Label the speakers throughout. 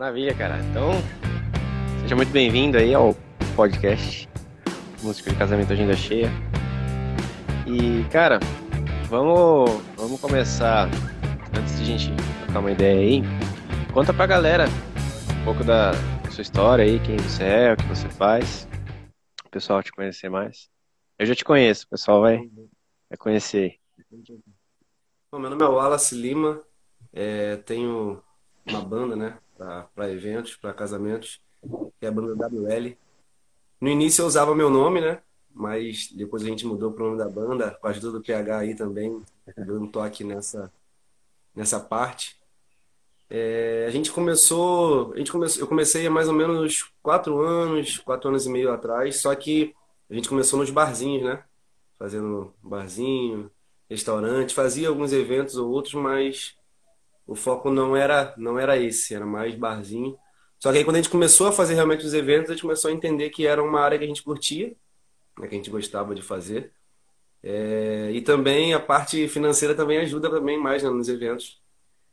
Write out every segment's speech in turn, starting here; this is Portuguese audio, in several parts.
Speaker 1: Maravilha, cara. Então, seja muito bem-vindo aí ao podcast Música de Casamento Agenda Cheia. E, cara, vamos, vamos começar, antes de a gente trocar uma ideia aí, conta pra galera um pouco da sua história aí, quem você é, o que você faz, o pessoal te conhecer mais. Eu já te conheço, o pessoal vai, vai conhecer.
Speaker 2: Bom, meu nome é Wallace Lima, é, tenho uma banda, né, para eventos, para casamentos, que é a banda WL. No início eu usava meu nome, né, mas depois a gente mudou para o nome da banda, com a ajuda do PH aí também, dando um toque nessa, nessa parte. É, a gente começou, a gente começou, eu comecei há mais ou menos quatro anos, quatro anos e meio atrás, só que a gente começou nos barzinhos, né? Fazendo barzinho, restaurante, fazia alguns eventos ou outros, mas o foco não era não era esse, era mais barzinho. Só que aí quando a gente começou a fazer realmente os eventos, a gente começou a entender que era uma área que a gente curtia, né, que a gente gostava de fazer. É, e também a parte financeira também ajuda também mais né, nos eventos.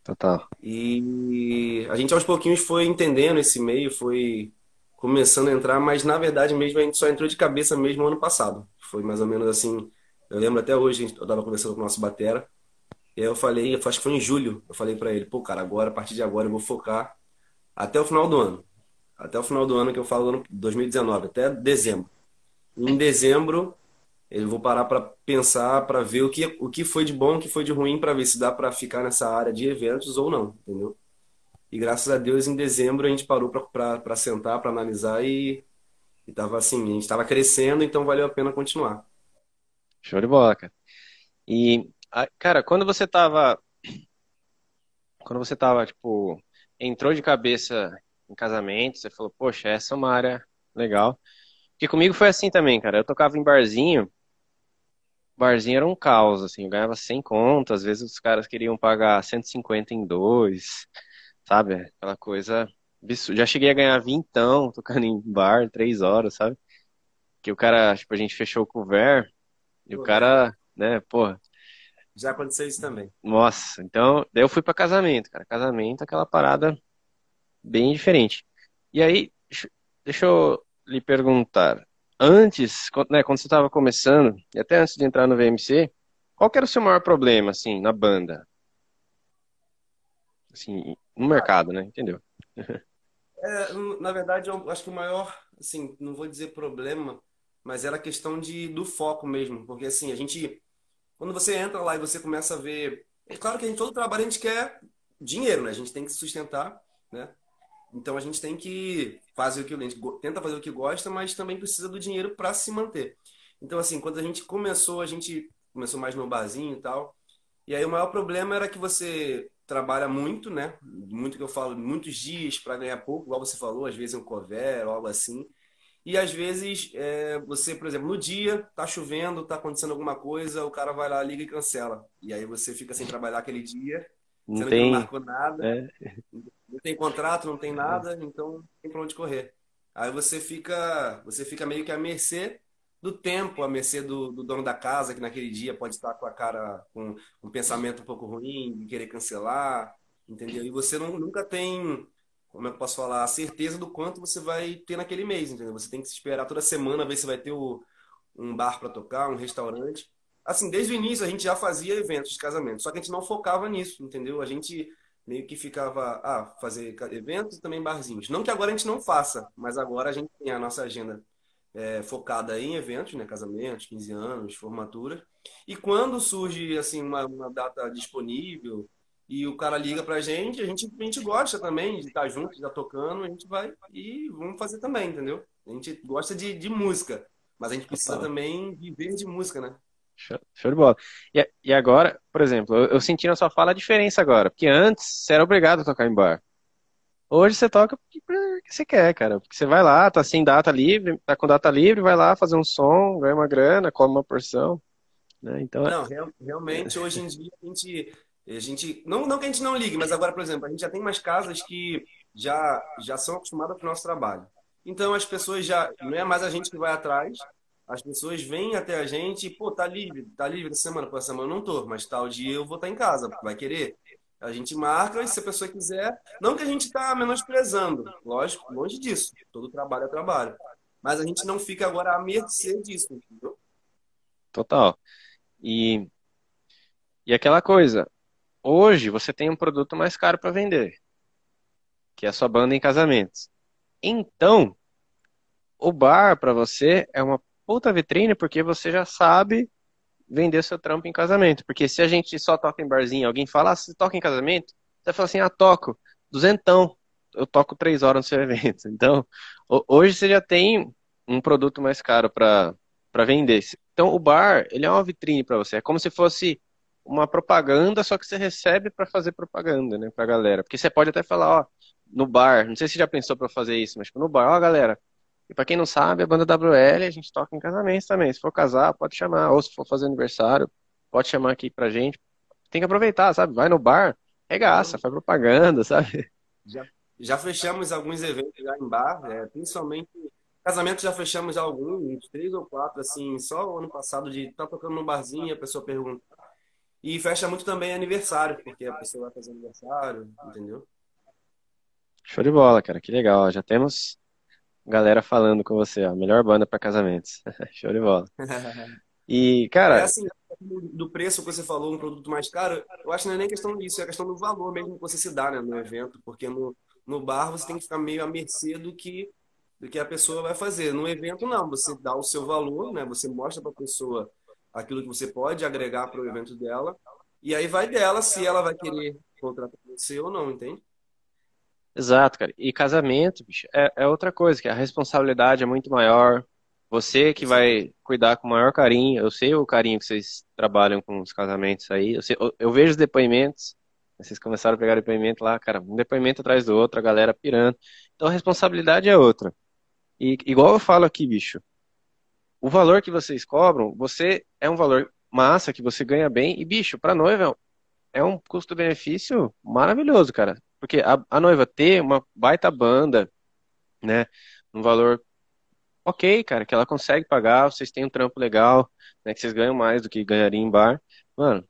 Speaker 1: Total.
Speaker 2: E a gente aos pouquinhos foi entendendo esse meio, foi começando a entrar, mas na verdade mesmo a gente só entrou de cabeça mesmo ano passado. Foi mais ou menos assim, eu lembro até hoje, eu estava conversando com o nosso batera, e aí eu falei, acho que foi em julho, eu falei para ele, pô, cara, agora, a partir de agora eu vou focar até o final do ano. Até o final do ano que eu falo, ano 2019, até dezembro. Em dezembro, eu vou parar para pensar, para ver o que, o que foi de bom, o que foi de ruim, para ver se dá para ficar nessa área de eventos ou não, entendeu? E graças a Deus, em dezembro, a gente parou para sentar, para analisar e, e tava assim, a gente estava crescendo, então valeu a pena continuar.
Speaker 1: Show de bola, cara. E, cara, quando você tava. Quando você tava, tipo, entrou de cabeça em casamento, você falou, poxa, essa é uma área legal. Porque comigo foi assim também, cara. Eu tocava em barzinho, barzinho era um caos, assim, eu ganhava 100 contas, às vezes os caras queriam pagar 150 em dois, sabe? Aquela coisa absurda. Já cheguei a ganhar vintão tocando em bar, três horas, sabe? Que o cara, tipo, a gente fechou o couvert e o cara, né, porra.
Speaker 2: Já aconteceu isso também.
Speaker 1: Nossa, então, daí eu fui para casamento, cara. Casamento, aquela parada bem diferente. E aí, deixa eu lhe perguntar, antes, né, quando você estava começando, e até antes de entrar no VMC, qual era o seu maior problema, assim, na banda? Assim, no mercado, né? Entendeu?
Speaker 2: É, na verdade, eu acho que o maior, assim, não vou dizer problema, mas era a questão de, do foco mesmo. Porque, assim, a gente, quando você entra lá e você começa a ver. É claro que a gente, todo trabalho a gente quer dinheiro, né? A gente tem que se sustentar, né? Então a gente tem que fazer o que a gente tenta fazer o que gosta, mas também precisa do dinheiro para se manter. Então assim, quando a gente começou, a gente começou mais no barzinho e tal. E aí o maior problema era que você trabalha muito, né? Muito que eu falo, muitos dias para ganhar pouco, igual você falou, às vezes um cover algo assim. E às vezes é, você, por exemplo, no dia tá chovendo, tá acontecendo alguma coisa, o cara vai lá, liga e cancela. E aí você fica sem trabalhar aquele dia,
Speaker 1: não
Speaker 2: você
Speaker 1: tem...
Speaker 2: não marcou nada. É não tem contrato, não tem nada, então não tem para onde correr. Aí você fica, você fica meio que à mercê do tempo, à mercê do, do, dono da casa, que naquele dia pode estar com a cara, com um pensamento um pouco ruim, de querer cancelar, entendeu? E você não, nunca tem, como é que eu posso falar, a certeza do quanto você vai ter naquele mês, entendeu? Você tem que se esperar toda semana, ver se vai ter o, um bar para tocar, um restaurante. Assim, desde o início a gente já fazia eventos de casamento, só que a gente não focava nisso, entendeu? A gente meio que ficava ah, fazer eventos e também barzinhos. Não que agora a gente não faça, mas agora a gente tem a nossa agenda é, focada em eventos, né, casamentos, 15 anos, formatura. E quando surge assim uma, uma, data disponível e o cara liga pra gente, a gente, a gente gosta também de estar junto, de estar tocando, a gente vai e vamos fazer também, entendeu? A gente gosta de, de música, mas a gente precisa também viver de música, né?
Speaker 1: Show, show de bola. E, e agora, por exemplo, eu, eu, senti na sua fala a diferença agora. Porque antes você era obrigado a tocar em bar. Hoje você toca porque, você quer, cara. Porque você vai lá, tá sem data livre, tá com data livre, vai lá fazer um som, ganha uma grana, come uma porção. Né? Então,
Speaker 2: é não, real, realmente, hoje em dia a gente. A gente não, não que a gente não ligue, mas agora, por exemplo, a gente já tem mais casas que já, já são acostumadas com o nosso trabalho. Então as pessoas já. Não é mais a gente que vai atrás, as pessoas vêm até a gente, pô, tá livre, tá livre essa semana, pô, essa semana eu não tô, mas tal dia eu vou estar tá em casa, vai querer. A gente marca e se a pessoa quiser, não que a gente está menosprezando, lógico, longe disso. Todo trabalho é trabalho. Mas a gente não fica agora à mercê disso, entendeu?
Speaker 1: Total. E, e aquela coisa, hoje você tem um produto mais caro para vender, que é a sua banda em casamentos. Então, o bar para você é uma puta vitrine porque você já sabe vender seu trampo em casamento. Porque se a gente só toca em barzinho, alguém fala, ah, você toca em casamento? Você fala assim, ah, toco, duzentão, eu toco três horas no seu evento. Então, hoje você já tem um produto mais caro para vender. Então, o bar, ele é uma vitrine para você. É como se fosse uma propaganda, só que você recebe para fazer propaganda, né, pra galera. Porque você pode até falar, ó, no bar, não sei se já pensou para fazer isso, mas tipo, no bar, ó, galera, e para quem não sabe, a banda WL a gente toca em casamentos também. Se for casar, pode chamar. Ou se for fazer aniversário, pode chamar aqui pra gente. Tem que aproveitar, sabe? Vai no bar, regaça, faz propaganda, sabe?
Speaker 2: Já, já fechamos alguns eventos já em bar, é, principalmente casamento já fechamos alguns, três ou quatro, assim, só ano passado de estar tá tocando num barzinho e a pessoa pergunta. E fecha muito também aniversário, porque a pessoa vai fazer aniversário, entendeu?
Speaker 1: Show de bola, cara, que legal. Já temos galera falando com você, ó, melhor banda para casamentos. Show de bola. E, cara.
Speaker 2: É assim, do preço que você falou, um produto mais caro, eu acho que não é nem questão disso, é questão do valor mesmo que você se dá né, no evento, porque no, no bar você tem que ficar meio à mercê do que, do que a pessoa vai fazer. No evento, não, você dá o seu valor, né? Você mostra para a pessoa aquilo que você pode agregar para o evento dela, e aí vai dela se ela vai querer contratar você ou não, entende?
Speaker 1: Exato, cara. E casamento, bicho, é, é outra coisa, que a responsabilidade é muito maior. Você que vai cuidar com o maior carinho. Eu sei o carinho que vocês trabalham com os casamentos aí. Eu, sei, eu, eu vejo os depoimentos. Vocês começaram a pegar depoimento lá, cara, um depoimento atrás do outro, a galera pirando. Então a responsabilidade é outra. E igual eu falo aqui, bicho, o valor que vocês cobram, você é um valor massa que você ganha bem e bicho, para noiva é um custo-benefício maravilhoso, cara. Porque a, a noiva ter uma baita banda, né, um valor ok, cara, que ela consegue pagar, vocês têm um trampo legal, né, que vocês ganham mais do que ganhariam em bar. Mano,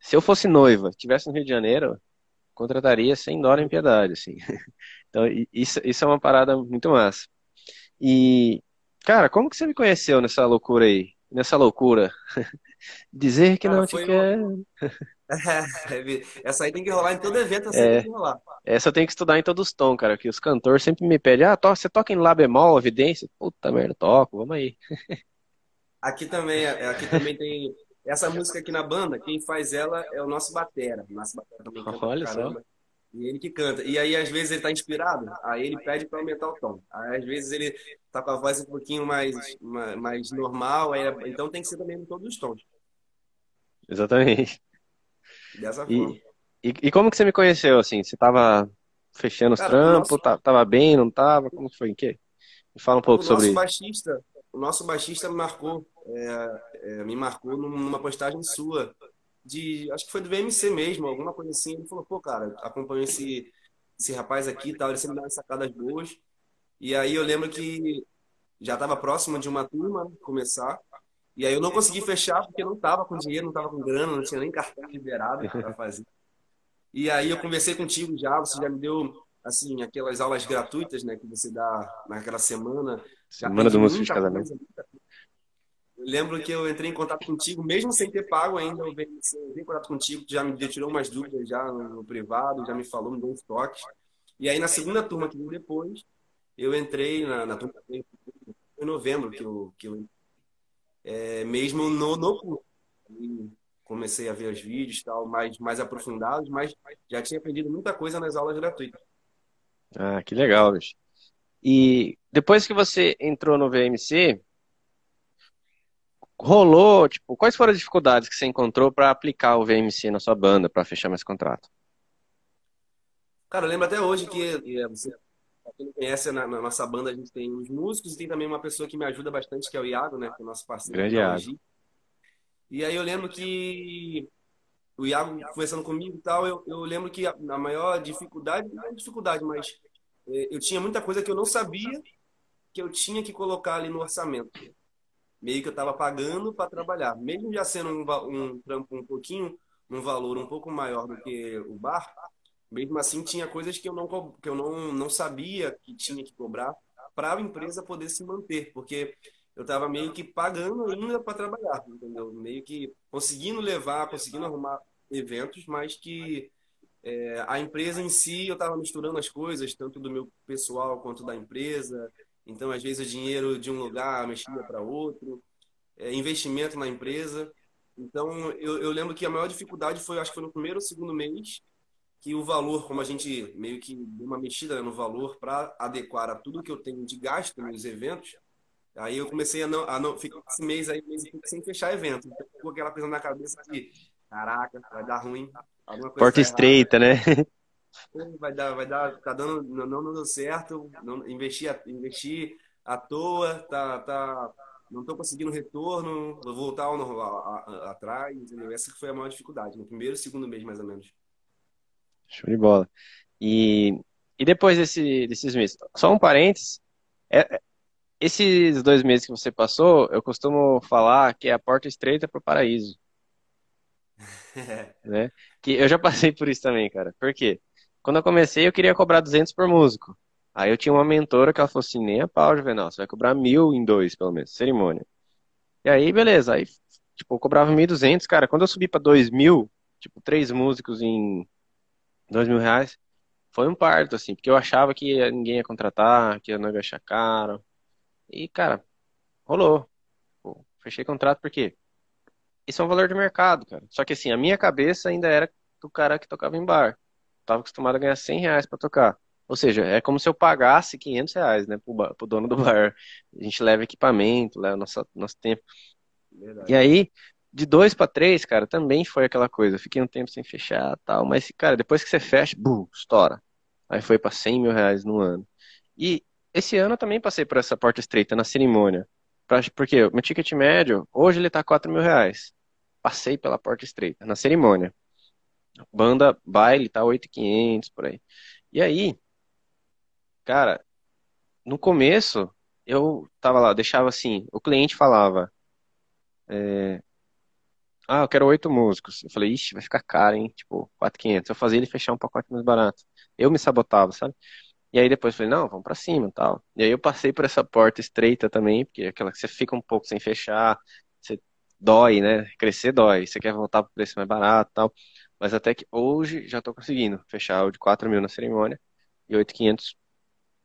Speaker 1: se eu fosse noiva, estivesse no Rio de Janeiro, contrataria sem dó nem piedade, assim. Então, isso, isso é uma parada muito massa. E, cara, como que você me conheceu nessa loucura aí? Nessa loucura? Dizer que não te quer.
Speaker 2: essa aí tem que rolar em todo evento, essa é, tem que rolar.
Speaker 1: Essa eu tenho que estudar em todos os tons, cara, que os cantores sempre me pedem, ah, to você toca em Lá bemol, evidência? Puta merda, toco, vamos aí.
Speaker 2: Aqui também, aqui também tem essa música aqui na banda, quem faz ela é o nosso batera. Nosso batera
Speaker 1: Olha só.
Speaker 2: E ele que canta. E aí, às vezes, ele tá inspirado, aí ele pede para aumentar o tom. Aí, às vezes, ele tá com a voz um pouquinho mais, mais normal, aí, então tem que ser também em todos os tons.
Speaker 1: Exatamente.
Speaker 2: Dessa forma.
Speaker 1: E, e, e, como que você me conheceu, assim? Você tava fechando os Cara, trampos, nosso... tava bem, não tava? Como que foi? Em quê? Me fala um pouco
Speaker 2: o
Speaker 1: sobre
Speaker 2: nosso baixista, O nosso baixista me marcou, é, é, me marcou numa postagem sua, de, acho que foi do VMC mesmo, alguma coisa assim. Ele falou, pô, cara, acompanho esse, esse rapaz aqui e tal, ele sempre dá umas sacadas boas. E aí eu lembro que já estava próximo de uma turma começar, e aí eu não consegui fechar porque não tava com dinheiro, não tava com grana, não tinha nem cartão liberado para fazer. E aí eu conversei contigo já, você já me deu assim aquelas aulas gratuitas, né, que você dá naquela semana.
Speaker 1: Semana do músico de casamento.
Speaker 2: Eu lembro que eu entrei em contato contigo, mesmo sem ter pago ainda, eu entrei em contato contigo, já me tirou umas dúvidas já no privado, já me falou, me deu uns toques. E aí na segunda turma que veio depois, eu entrei na, na turma em novembro que eu, que eu é, mesmo no, no curso. Comecei a ver os vídeos tal, mais, mais aprofundados, mas já tinha aprendido muita coisa nas aulas gratuitas.
Speaker 1: Ah, que legal, bicho. E depois que você entrou no VMC, rolou, tipo, quais foram as dificuldades que você encontrou para aplicar o VMC na sua banda, para fechar mais contrato?
Speaker 2: Cara, eu lembro até hoje que você Pra quem não conhece, na, na, nossa banda a gente tem os músicos e tem também uma pessoa que me ajuda bastante, que é o Iago, né? Que é o nosso parceiro.
Speaker 1: Grande Iago.
Speaker 2: E aí eu lembro que o Iago conversando comigo e tal, eu, eu lembro que a, a maior dificuldade, não é dificuldade, mas é, eu tinha muita coisa que eu não sabia que eu tinha que colocar ali no orçamento. Meio que eu estava pagando para trabalhar. Mesmo já sendo um, um trampo um pouquinho, num valor um pouco maior do que o bar, mesmo assim tinha coisas que eu não, que eu não, não sabia que tinha que cobrar para a empresa poder se manter, porque eu estava meio que pagando ainda para trabalhar, entendeu? Meio que conseguindo levar, conseguindo arrumar eventos, mas que é, a empresa em si, eu estava misturando as coisas, tanto do meu pessoal quanto da empresa. Então, às vezes, o dinheiro de um lugar mexia para outro, é, investimento na empresa. Então, eu, eu, lembro que a maior dificuldade foi, acho que foi no primeiro ou segundo mês, que o valor, como a gente meio que deu uma mexida né, no valor para adequar a tudo que eu tenho de gasto nos eventos, aí eu comecei a não, a não ficar esse mês aí mês sem fechar evento. Então, ficou aquela coisa na cabeça de, caraca, vai dar ruim,
Speaker 1: Porta tá estreita, né?
Speaker 2: Vai dar, vai dar, tá dando, não, não deu certo, não, investi, investi à toa, tá, tá, não tô conseguindo retorno, vou voltar no, a, a, atrás, entendeu? Essa foi a maior dificuldade, no primeiro e segundo mês, mais ou menos.
Speaker 1: Show de bola. E, e depois desse, desses meses, só um parênteses, é, é esses dois meses que você passou, eu costumo falar que é a porta estreita para o paraíso. né? Que eu já passei por isso também, cara. Por quê? Quando eu comecei, eu queria cobrar 200 por músico. Aí eu tinha uma mentora que ela falou assim, nem a pau, Juvenal, você vai cobrar mil em dois, pelo menos, cerimônia. E aí, beleza, aí, tipo, eu cobrava 1.200, cara, quando eu subi pra 2.000, tipo, três músicos em 2 mil reais, foi um parto, assim, porque eu achava que ninguém ia contratar, que eu não ia achar caro. E, cara, rolou. Pô, fechei contrato por quê? Isso é um valor de mercado, cara. Só que assim, a minha cabeça ainda era do cara que tocava em bar. Tava acostumado a ganhar 100 reais pra tocar. Ou seja, é como se eu pagasse 500 reais, né, pro, bar, pro dono do bar. A gente leva equipamento, leva nosso, nosso tempo. Verdade. E aí, de dois para três, cara, também foi aquela coisa. Fiquei um tempo sem fechar tal, mas, cara, depois que você fecha, bum, estoura. Aí foi para 100 mil reais no ano. E esse ano eu também passei por essa porta estreita na cerimônia. Pra, porque o meu ticket médio, hoje ele tá 4 mil reais passei pela porta estreita, na cerimônia. Banda baile tá 8,500 por aí. E aí, cara, no começo eu tava lá, deixava assim, o cliente falava, é, ah, eu quero oito músicos. Eu falei, ixi, vai ficar caro, hein? Tipo, 4,500. Eu fazia ele fechar um pacote mais barato. Eu me sabotava, sabe? E aí depois eu falei, não, vamos para cima tal. E aí eu passei por essa porta estreita também, porque é aquela que você fica um pouco sem fechar, você dói, né? Crescer dói. Você quer voltar para o preço mais barato tal. Mas até que hoje já estou conseguindo fechar o de 4 mil na cerimônia e 8,500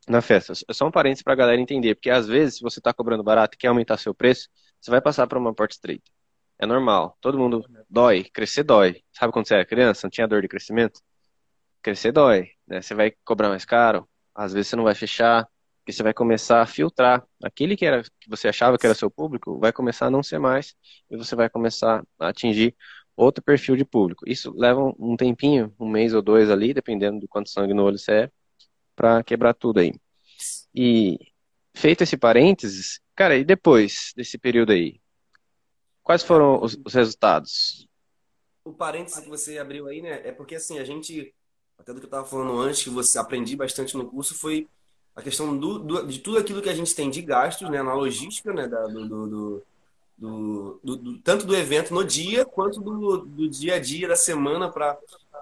Speaker 1: na festa. Só um parênteses para a galera entender, porque às vezes, se você está cobrando barato e quer aumentar seu preço, você vai passar para uma porta estreita. É normal. Todo mundo dói. Crescer dói. Sabe quando você era criança? Não tinha dor de crescimento? Crescer dói. Né? Você vai cobrar mais caro. Às vezes você não vai fechar porque você vai começar a filtrar. Aquele que, era, que você achava que era seu público vai começar a não ser mais e você vai começar a atingir outro perfil de público. Isso leva um tempinho, um mês ou dois ali, dependendo do quanto sangue no olho você é, para quebrar tudo aí. E feito esse parênteses, cara, e depois desse período aí? Quais foram os, os resultados?
Speaker 2: O parênteses que você abriu aí, né, é porque assim, a gente, até do que eu estava falando antes, que você aprendi bastante no curso, foi a questão do, do, de tudo aquilo que a gente tem de gastos, né, na logística, né, da, do, do, do, do, tanto do evento no dia quanto do, do dia a dia da semana para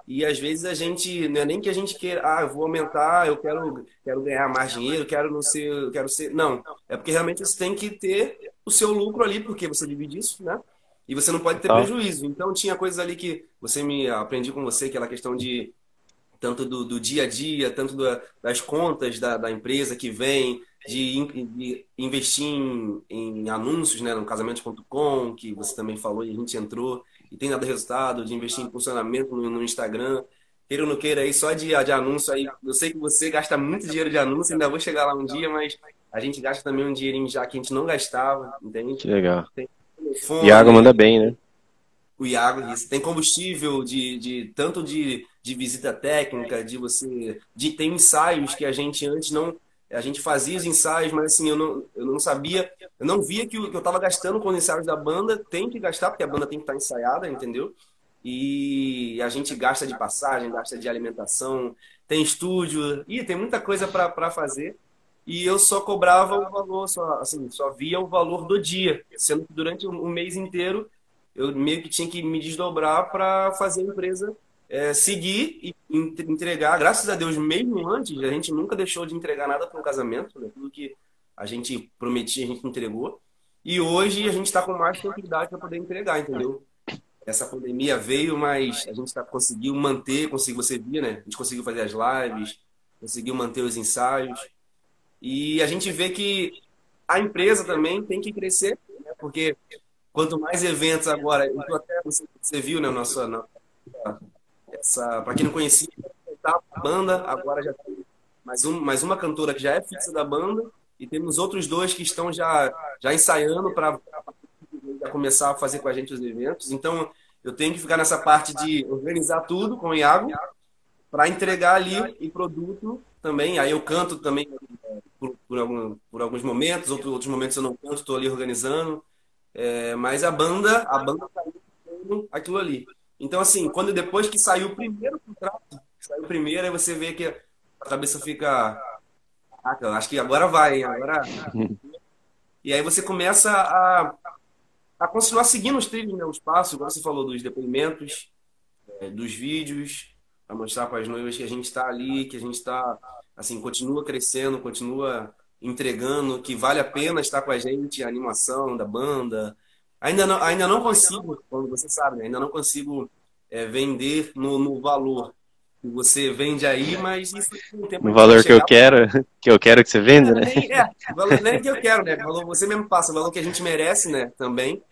Speaker 2: e às vezes a gente não é nem que a gente queira, ah, eu vou aumentar, eu quero, quero ganhar mais dinheiro, quero não ser, quero ser, não, é porque realmente você tem que ter o seu lucro ali, porque você divide isso, né? E você não pode ter prejuízo. Então tinha coisas ali que você me aprendi com você, aquela questão de tanto do, do dia a dia, tanto do, das contas da, da, empresa que vem, de, de investir em, em, anúncios né, no casamentos.com, que você também falou e a gente entrou e tem dado resultado, de investir em funcionamento no, no Instagram. Queira ou não queira aí, só de, de anúncio aí. Eu sei que você gasta muito dinheiro de anúncio, ainda vou chegar lá um dia, mas a gente gasta também um dinheirinho já que a gente não gastava, entende?
Speaker 1: Que legal. Tem telefone, Iago manda bem, né?
Speaker 2: O Iago, isso. Tem combustível de, de tanto de de visita técnica, de você. De, tem ensaios que a gente antes não. A gente fazia os ensaios, mas assim, eu não, eu não sabia, eu não via que, o, que eu estava gastando com os ensaios da banda, tem que gastar, porque a banda tem que estar ensaiada, entendeu? E a gente gasta de passagem, gasta de alimentação, tem estúdio, e tem muita coisa para fazer. E eu só cobrava o valor, só, assim, só via o valor do dia, sendo que durante um mês inteiro eu meio que tinha que me desdobrar para fazer a empresa é, seguir e entregar. Graças a Deus, mesmo antes, a gente nunca deixou de entregar nada para um casamento, né? tudo que a gente prometia, a gente entregou. E hoje a gente está com mais tranquilidade para poder entregar, entendeu? Essa pandemia veio, mas a gente tá, conseguiu manter, conseguiu, você via, né? A gente conseguiu fazer as lives, conseguiu manter os ensaios. E a gente vê que a empresa também tem que crescer, né? porque quanto mais eventos agora, até você, você viu, né, nossa essa, para quem não conhecia, a banda, agora já tem mais, um, mais uma cantora que já é fixa da banda, e temos outros dois que estão já, já ensaiando para começar a fazer com a gente os eventos. Então, eu tenho que ficar nessa parte de organizar tudo com o Iago para entregar ali o produto também. Aí eu canto também por, por, algum, por alguns momentos, outros, outros momentos eu não canto, estou ali organizando. É, mas a banda, a banda está aquilo ali. Então, assim, quando depois que saiu o primeiro contrato, saiu o primeiro, aí você vê que a cabeça fica. Acho que agora vai, agora. E aí você começa a, a continuar seguindo os trilhos, né, os passos, igual você falou, dos depoimentos, é, dos vídeos, para mostrar para as noivas que a gente está ali, que a gente está, assim, continua crescendo, continua entregando, que vale a pena estar com a gente, a animação da banda, Ainda não, ainda não consigo, como você sabe, né? ainda não consigo é, vender no, no valor que você vende aí, mas isso
Speaker 1: tem tempo. No valor que eu quero, que eu quero que você venda, é, né?
Speaker 2: Nem, é, o valor nem que eu quero, né? O valor você mesmo passa, o valor que a gente merece, né? Também.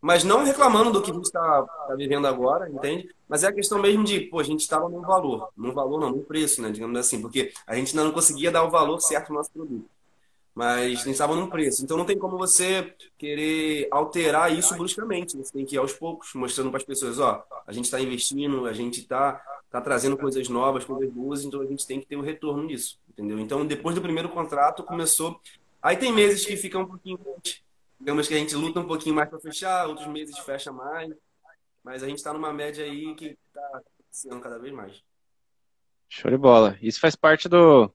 Speaker 2: Mas não reclamando do que a gente está tá vivendo agora, entende? Mas é a questão mesmo de, pô, a gente estava num valor. Num valor não, num preço, né? Digamos assim, porque a gente ainda não conseguia dar o valor certo no nosso produto mas nem estava num preço. Então não tem como você querer alterar isso bruscamente. Você tem que ir aos poucos, mostrando para as pessoas, ó, a gente está investindo, a gente está tá trazendo coisas novas, coisas boas, então a gente tem que ter um retorno nisso, entendeu? Então depois do primeiro contrato começou. Aí tem meses que ficam um pouquinho, digamos que a gente luta um pouquinho mais para fechar, outros meses fecha mais, mas a gente está numa média aí que está crescendo cada vez mais.
Speaker 1: Show de bola. Isso faz parte do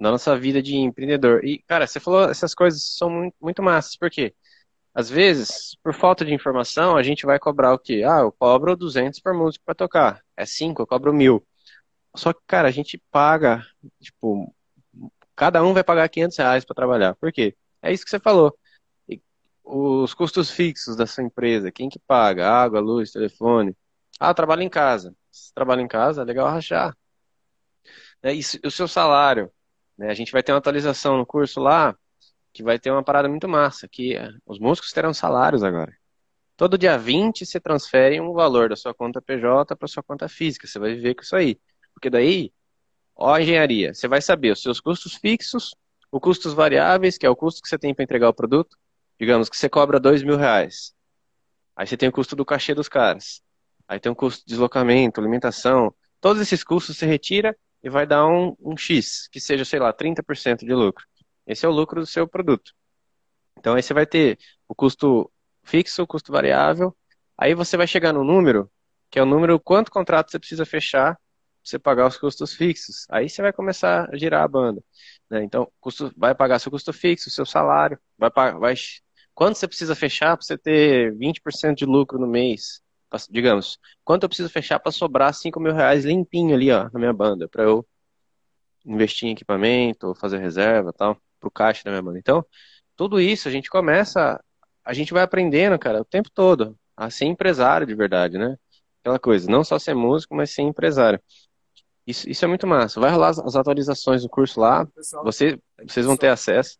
Speaker 1: na nossa vida de empreendedor. E, cara, você falou essas coisas são muito, muito massas, porque às vezes, por falta de informação, a gente vai cobrar o quê? Ah, eu cobro 200 por músico para tocar. É 5, eu cobro mil. Só que, cara, a gente paga, tipo, cada um vai pagar 500 reais para trabalhar. Por quê? É isso que você falou. Os custos fixos da sua empresa, quem que paga? Água, luz, telefone. Ah, trabalho em casa. Se trabalha em casa, é legal rachar. É, e o seu salário? Né? A gente vai ter uma atualização no curso lá que vai ter uma parada muito massa, que os músicos terão salários agora. Todo dia 20 você transfere um valor da sua conta PJ para sua conta física. Você vai viver com isso aí. Porque daí, ó a engenharia, você vai saber os seus custos fixos, os custos variáveis, que é o custo que você tem para entregar o produto. Digamos que você cobra dois mil reais. Aí você tem o custo do cachê dos caras. Aí tem o custo de deslocamento, alimentação. Todos esses custos você retira e vai dar um, um X, que seja, sei lá, 30% de lucro. Esse é o lucro do seu produto. Então aí você vai ter o custo fixo, o custo variável, aí você vai chegar no número, que é o número quanto contrato você precisa fechar para você pagar os custos fixos. Aí você vai começar a girar a banda. Né? Então, custo, vai pagar seu custo fixo, seu salário, vai, vai quanto você precisa fechar para você ter 20% de lucro no mês digamos, quanto eu preciso fechar para sobrar 5 mil reais limpinho ali, ó, na minha banda, para eu investir em equipamento, fazer reserva tal, pro caixa da minha banda. Então, tudo isso a gente começa, a gente vai aprendendo, cara, o tempo todo, a ser empresário de verdade, né? Aquela coisa, não só ser músico, mas ser empresário. Isso, isso é muito massa. Vai rolar as, as atualizações do curso lá, pessoal, você, vocês vão ter acesso.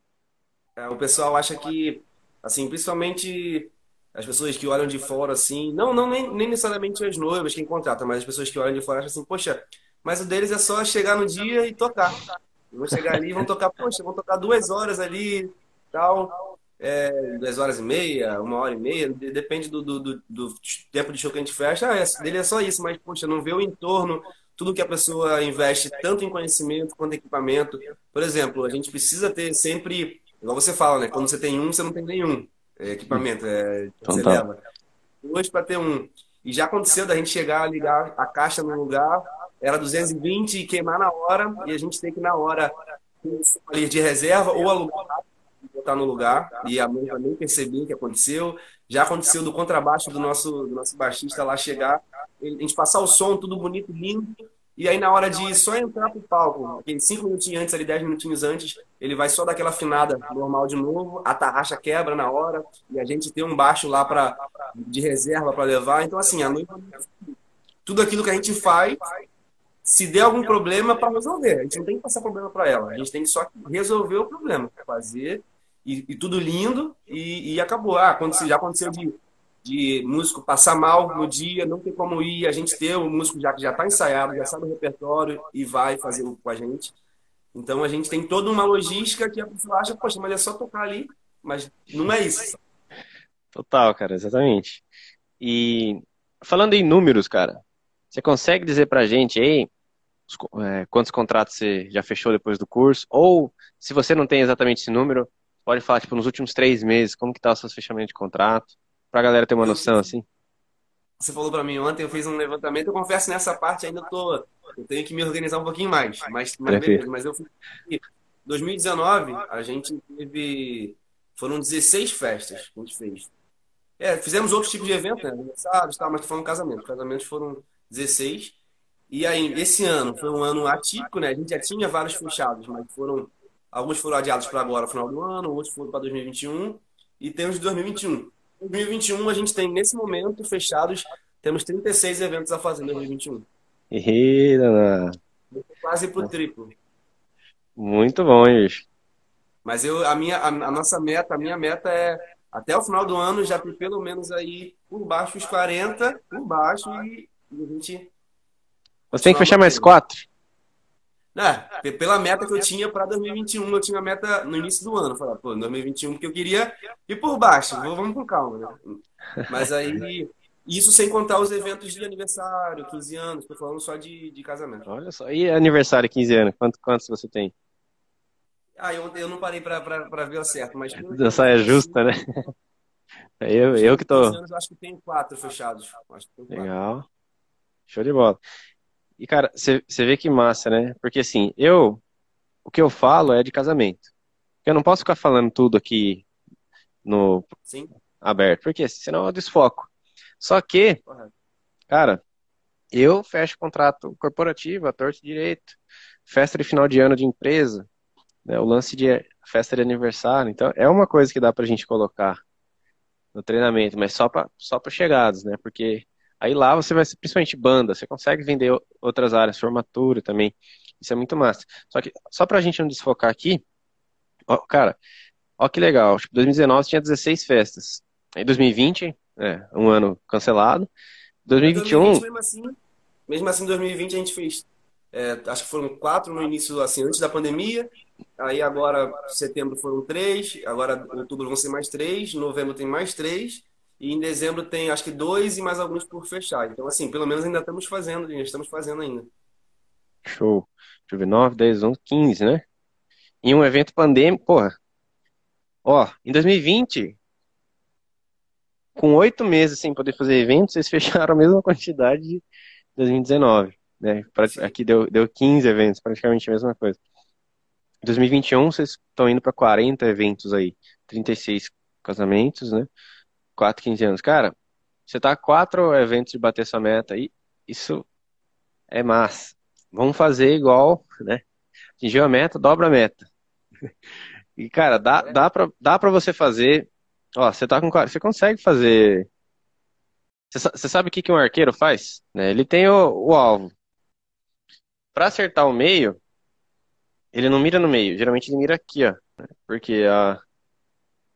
Speaker 2: É, o pessoal acha que, assim, principalmente as pessoas que olham de fora, assim, não, não nem, nem necessariamente as noivas quem contrata, mas as pessoas que olham de fora acham assim, poxa, mas o deles é só chegar no dia e tocar. Vão chegar ali vão tocar, poxa, vão tocar duas horas ali, tal, é, duas horas e meia, uma hora e meia, depende do, do, do, do tempo de show que a gente fecha. Ah, é, dele é só isso, mas, poxa, não vê o entorno, tudo que a pessoa investe, tanto em conhecimento quanto em equipamento. Por exemplo, a gente precisa ter sempre, igual você fala, né? Quando você tem um, você não tem nenhum equipamento, é, então, você tá. leva. Dois para ter um. E já aconteceu da gente chegar, ligar a caixa no lugar, era 220 e queimar na hora, e a gente tem que na hora ali de reserva ou alugar botar no lugar e a noiva nem percebeu o que aconteceu. Já aconteceu do contrabaixo do nosso, do nosso baixista lá chegar, a gente passar o som, tudo bonito, lindo, e aí na hora de só entrar pro palco, aqueles cinco minutinhos antes, ali dez minutinhos antes, ele vai só dar aquela afinada normal de novo, a tarraxa quebra na hora, e a gente tem um baixo lá pra, de reserva para levar. Então, assim, a noiva, tudo aquilo que a gente faz se der algum problema para resolver. A gente não tem que passar problema para ela. A gente tem que só resolver o problema, fazer e, e tudo lindo e, e, acabou. Ah, aconteceu, já aconteceu de, de músico passar mal no dia, não tem como ir. A gente ter o músico já que já está ensaiado, já sabe o repertório e vai fazer com a gente. Então a gente tem toda uma logística que a pessoa acha, poxa, mas é só tocar ali, mas não é isso.
Speaker 1: Total, cara, exatamente. E falando em números, cara, você consegue dizer pra gente aí é, quantos contratos você já fechou depois do curso? Ou, se você não tem exatamente esse número, pode falar, tipo, nos últimos três meses, como que tá o seu fechamento de contrato? Pra galera ter uma noção, assim.
Speaker 2: Você falou para mim ontem, eu fiz um levantamento, eu confesso nessa parte ainda tô, eu tenho que me organizar um pouquinho mais, mas, mas beleza, mas eu fiz 2019, a gente teve, foram 16 festas que a gente fez. É, fizemos outros tipos de eventos, né, aniversários, tá, mas foram casamentos, casamentos foram 16, e aí, esse ano foi um ano atípico, né? A gente já tinha vários fechados, mas foram alguns foram adiados para agora, final do ano, outros foram para 2021 e temos 2021. 2021 a gente tem nesse momento fechados, temos 36 eventos a fazer em 2021.
Speaker 1: Eita,
Speaker 2: quase pro triplo.
Speaker 1: Muito bom, bicho.
Speaker 2: Mas eu a minha a, a nossa meta, a minha meta é até o final do ano já ter pelo menos aí por baixo os 40, por baixo e, e a gente
Speaker 1: você tem que fechar mais quatro.
Speaker 2: É, pela meta que eu tinha para 2021, eu tinha a meta no início do ano. Falar, pô, 2021, porque eu queria ir por baixo, vamos com calma, né? Mas aí, isso sem contar os eventos de aniversário, 15 anos, tô falando só de, de casamento.
Speaker 1: Olha só, e aniversário, 15 anos, quanto, quantos você tem?
Speaker 2: Ah, eu, eu não parei para ver o certo, mas.
Speaker 1: Da saia justa, né? Eu, eu que tô.
Speaker 2: Anos, eu acho que tem quatro fechados. Quatro.
Speaker 1: Legal. Show de bola. E, cara, você vê que massa, né? Porque, assim, eu. O que eu falo é de casamento. Eu não posso ficar falando tudo aqui no
Speaker 2: Sim.
Speaker 1: aberto, porque senão eu desfoco. Só que, cara, eu fecho contrato corporativo, a torto direito, festa de final de ano de empresa, né, o lance de festa de aniversário. Então, é uma coisa que dá pra gente colocar no treinamento, mas só para só chegados, né? Porque Aí lá você vai principalmente banda, você consegue vender outras áreas, formatura também. Isso é muito massa. Só que, só pra gente não desfocar aqui, ó, cara, ó que legal. Tipo, 2019 tinha 16 festas. Aí 2020, é, um ano cancelado. 2021. 2020,
Speaker 2: mesmo assim, mesmo assim, 2020 a gente fez. É, acho que foram quatro no início, assim, antes da pandemia. Aí agora, setembro foram três. Agora, outubro vão ser mais três. Novembro tem mais três. E em dezembro tem acho que dois e mais alguns por fechar. Então, assim, pelo menos ainda estamos fazendo, ainda estamos fazendo ainda.
Speaker 1: Show. Deixa eu ver, 9, 10, 11, 15, né? Em um evento pandêmico, porra. Ó, em 2020, com oito meses sem poder fazer eventos, vocês fecharam a mesma quantidade de 2019. Né? Aqui deu, deu 15 eventos, praticamente a mesma coisa. Em 2021, vocês estão indo para 40 eventos aí, 36 casamentos, né? 4, 15 anos. Cara, você tá quatro eventos de bater sua meta aí, isso é massa. Vamos fazer igual, né? Atingiu a meta, dobra a meta. E, cara, dá, dá, pra, dá pra você fazer. Ó, você tá com. Você consegue fazer. Você, sabe o que, que um arqueiro faz? Né? Ele tem o, o alvo. Para acertar o meio, ele não mira no meio. Geralmente ele mira aqui, ó. Porque a,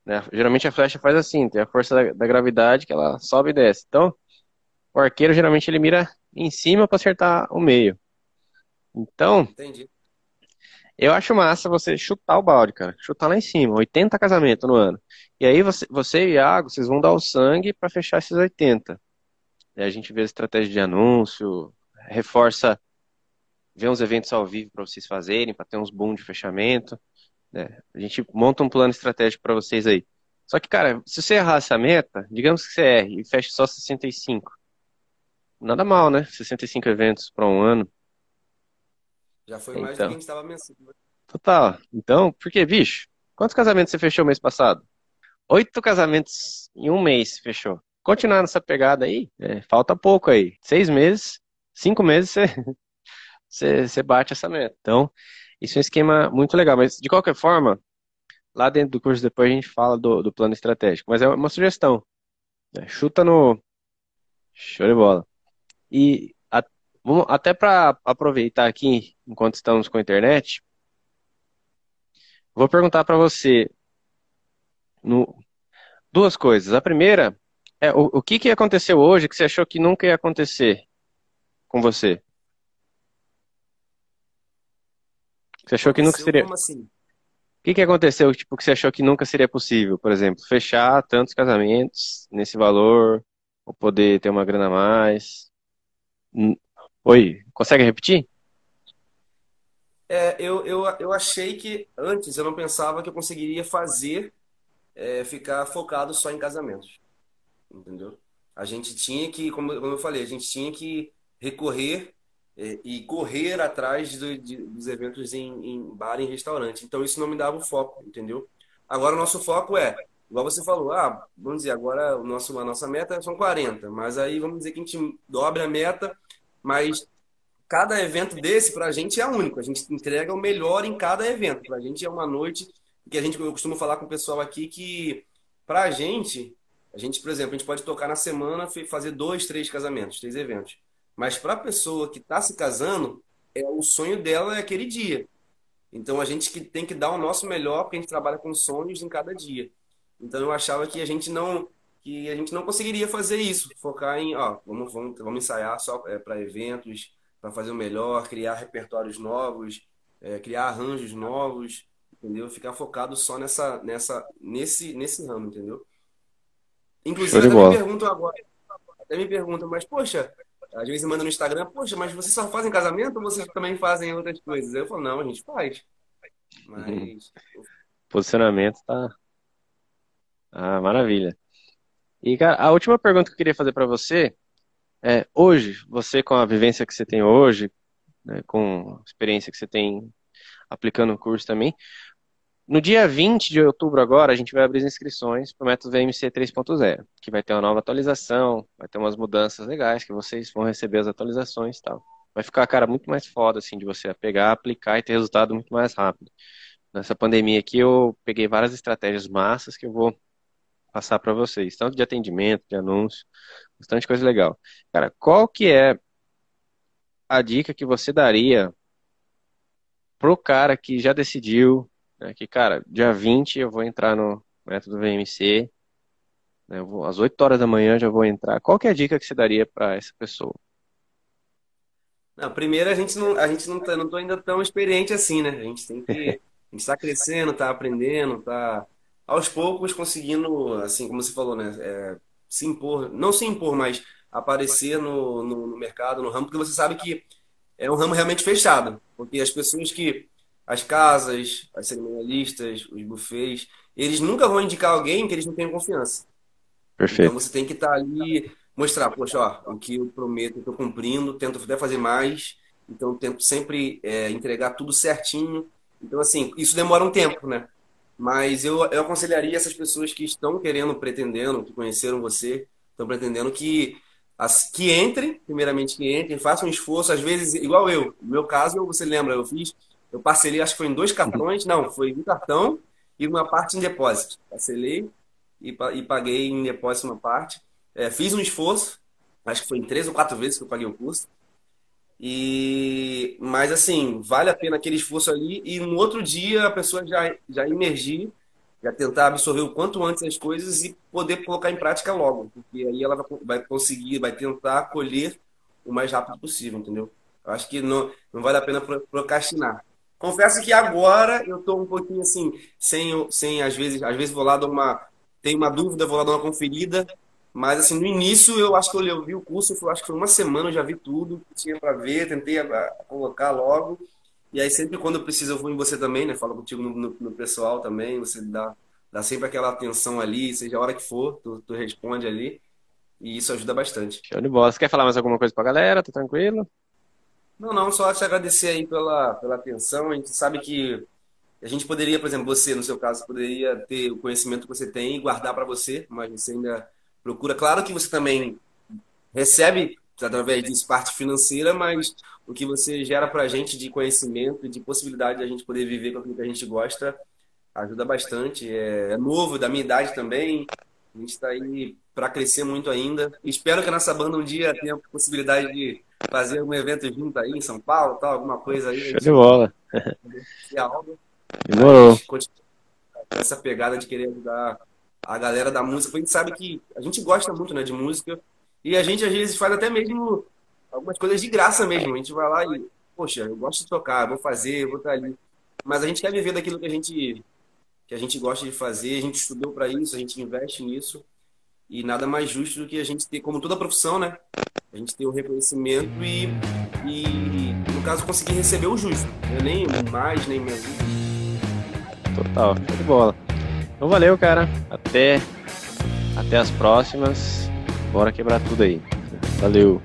Speaker 1: né? Geralmente a flecha faz assim, tem a força da, da, gravidade que ela sobe e desce. Então, o arqueiro geralmente ele mira em cima para acertar o meio. Então,
Speaker 2: Entendi.
Speaker 1: eu acho massa você chutar o balde, cara. Chutar lá em cima, 80 casamentos no ano. E aí você, você e o Iago, vocês vão dar o sangue para fechar esses 80. E a gente vê a estratégia de anúncio, reforça, vê uns eventos ao vivo para vocês fazerem, para ter uns boom de fechamento. Né? A gente monta um plano estratégico para vocês aí. Só que, cara, se você errar essa meta, digamos que você erre e feche só 65. Nada mal, né? 65 eventos para um ano.
Speaker 2: Já foi mais então, do que a gente estava mencionando.
Speaker 1: Total. Então, porque, bicho, Quantos casamentos você fechou mês passado? Oito casamentos em um mês fechou. Continuar nessa pegada aí, é, falta pouco aí. Seis meses, cinco meses você, você, você bate essa meta. Então, isso é um esquema muito legal. Mas, de qualquer forma, lá dentro do curso depois a gente fala do, do plano estratégico. Mas é uma sugestão. É, chuta no. Show de bola. E a, vamos, até para aproveitar aqui, enquanto estamos com a internet, vou perguntar para você no, duas coisas. A primeira é o, o que, que aconteceu hoje que você achou que nunca ia acontecer com você? Você achou que nunca seria.
Speaker 2: Como assim?
Speaker 1: O que, que aconteceu, tipo, que você achou que nunca seria possível? Por exemplo, fechar tantos casamentos nesse valor, ou poder ter uma grana a mais? Oi, consegue repetir?
Speaker 2: É, eu, eu, eu achei que antes eu não pensava que eu conseguiria fazer é, ficar focado só em casamentos. Entendeu? A gente tinha que, como, como eu falei, a gente tinha que recorrer e correr atrás do, de, dos eventos em, em bar e restaurante. Então isso não me dava o foco, entendeu? Agora o nosso foco é, igual você falou, ah, vamos dizer, agora o nosso, a nossa meta são 40, mas aí vamos dizer que a gente dobra a meta, mas cada evento desse para a gente é único. A gente entrega o melhor em cada evento. Para a gente é uma noite que a gente, eu costumo falar com o pessoal aqui que para a gente, a gente, por exemplo, a gente pode tocar na semana, fazer dois, três casamentos, três eventos. Mas para a pessoa que está se casando, é o sonho dela é aquele dia. Então a gente que tem que dar o nosso melhor, porque a gente trabalha com sonhos em cada dia. Então eu achava que a gente não que a gente não conseguiria fazer isso, focar em, ó, vamos vamos, vamos ensaiar só é, para eventos, para fazer o melhor, criar repertórios novos, é, criar arranjos novos, entendeu? Ficar focado só nessa nessa nesse nesse ramo, entendeu? Inclusive até me perguntam agora, até me perguntam, mas poxa, às vezes manda no Instagram, poxa, mas vocês só fazem casamento ou vocês também fazem outras coisas? Eu falo, não, a gente faz. Mas.
Speaker 1: Posicionamento tá. Ah, maravilha. E, cara, a última pergunta que eu queria fazer para você é: hoje, você com a vivência que você tem hoje, né, com a experiência que você tem aplicando o curso também, no dia 20 de outubro agora, a gente vai abrir as inscrições para o método VMC 3.0, que vai ter uma nova atualização, vai ter umas mudanças legais, que vocês vão receber as atualizações e tal. Vai ficar, cara, muito mais foda, assim, de você pegar, aplicar e ter resultado muito mais rápido. Nessa pandemia aqui, eu peguei várias estratégias massas que eu vou passar para vocês, tanto de atendimento, de anúncio, bastante coisa legal. Cara, qual que é a dica que você daria pro cara que já decidiu né, que, cara, dia 20 eu vou entrar no método VMC, né, vou, às 8 horas da manhã já vou entrar. Qual que é a dica que você daria para essa pessoa?
Speaker 2: Não, primeiro a gente não, a gente não tá, não tô ainda tão experiente assim, né? A gente tem que, a gente está crescendo, está aprendendo, está aos poucos conseguindo, assim como você falou, né? É, se impor, não se impor, mas aparecer no, no, no mercado, no ramo, porque você sabe que é um ramo realmente fechado, porque as pessoas que as casas, as cerimonialistas, os buffets, eles nunca vão indicar alguém que eles não tenham confiança.
Speaker 1: Perfeito.
Speaker 2: Então você tem que estar tá ali, mostrar, poxa, ó, o que eu prometo, eu estou cumprindo, tento até fazer mais, então tento sempre é, entregar tudo certinho. Então, assim, isso demora um tempo, né? Mas eu, eu aconselharia essas pessoas que estão querendo, pretendendo, que conheceram você, estão pretendendo que, as, que entrem, primeiramente que entrem, façam um esforço, às vezes, igual eu. No meu caso, você lembra, eu fiz eu parcelei, acho que foi em dois cartões, não, foi um cartão e uma parte em depósito. Parcelei e, e paguei em depósito uma parte. É, fiz um esforço, acho que foi em três ou quatro vezes que eu paguei o custo. E, mas assim, vale a pena aquele esforço ali e no outro dia a pessoa já, já emergir, já tentar absorver o quanto antes as coisas e poder colocar em prática logo, porque aí ela vai conseguir, vai tentar colher o mais rápido possível, entendeu? Eu acho que não, não vale a pena procrastinar. Confesso que agora eu estou um pouquinho assim, sem, sem às vezes, às vezes vou lá dar uma, tenho uma dúvida, vou lá dar uma conferida, mas assim, no início eu acho que eu, vi o curso, eu acho que foi uma semana eu já vi tudo que tinha para ver, tentei a, a, colocar logo. E aí sempre quando eu preciso eu vou em você também, né? Falo contigo no, no, no, pessoal também, você dá, dá sempre aquela atenção ali, seja a hora que for, tu, tu responde ali. E isso ajuda bastante.
Speaker 1: Show de bola. Você quer falar mais alguma coisa pra galera? Tá tranquilo?
Speaker 2: Não, não, só te agradecer aí pela, pela atenção. A gente sabe que a gente poderia, por exemplo, você, no seu caso, poderia ter o conhecimento que você tem e guardar para você, mas você ainda procura. Claro que você também recebe, através disso, parte financeira, mas o que você gera para a gente de conhecimento e de possibilidade de a gente poder viver com aquilo que a gente gosta ajuda bastante. É, é novo, da minha idade também. A gente está aí para crescer muito ainda. Espero que a nossa banda um dia tenha a possibilidade de fazer um evento junto aí em São Paulo, tal, alguma coisa aí.
Speaker 1: Show de bola. Demorou.
Speaker 2: Essa pegada de querer ajudar a galera da música. A gente sabe que a gente gosta muito né, de música e a gente às vezes faz até mesmo algumas coisas de graça mesmo. A gente vai lá e, poxa, eu gosto de tocar, vou fazer, vou estar ali. Mas a gente quer viver daquilo que a gente que a gente gosta de fazer, a gente estudou para isso, a gente investe nisso. E nada mais justo do que a gente ter, como toda profissão, né? A gente ter o reconhecimento e, e no caso, conseguir receber o justo. Eu nem mais, nem menos.
Speaker 1: Total, show de bola. Então valeu, cara. Até, até as próximas. Bora quebrar tudo aí. Valeu.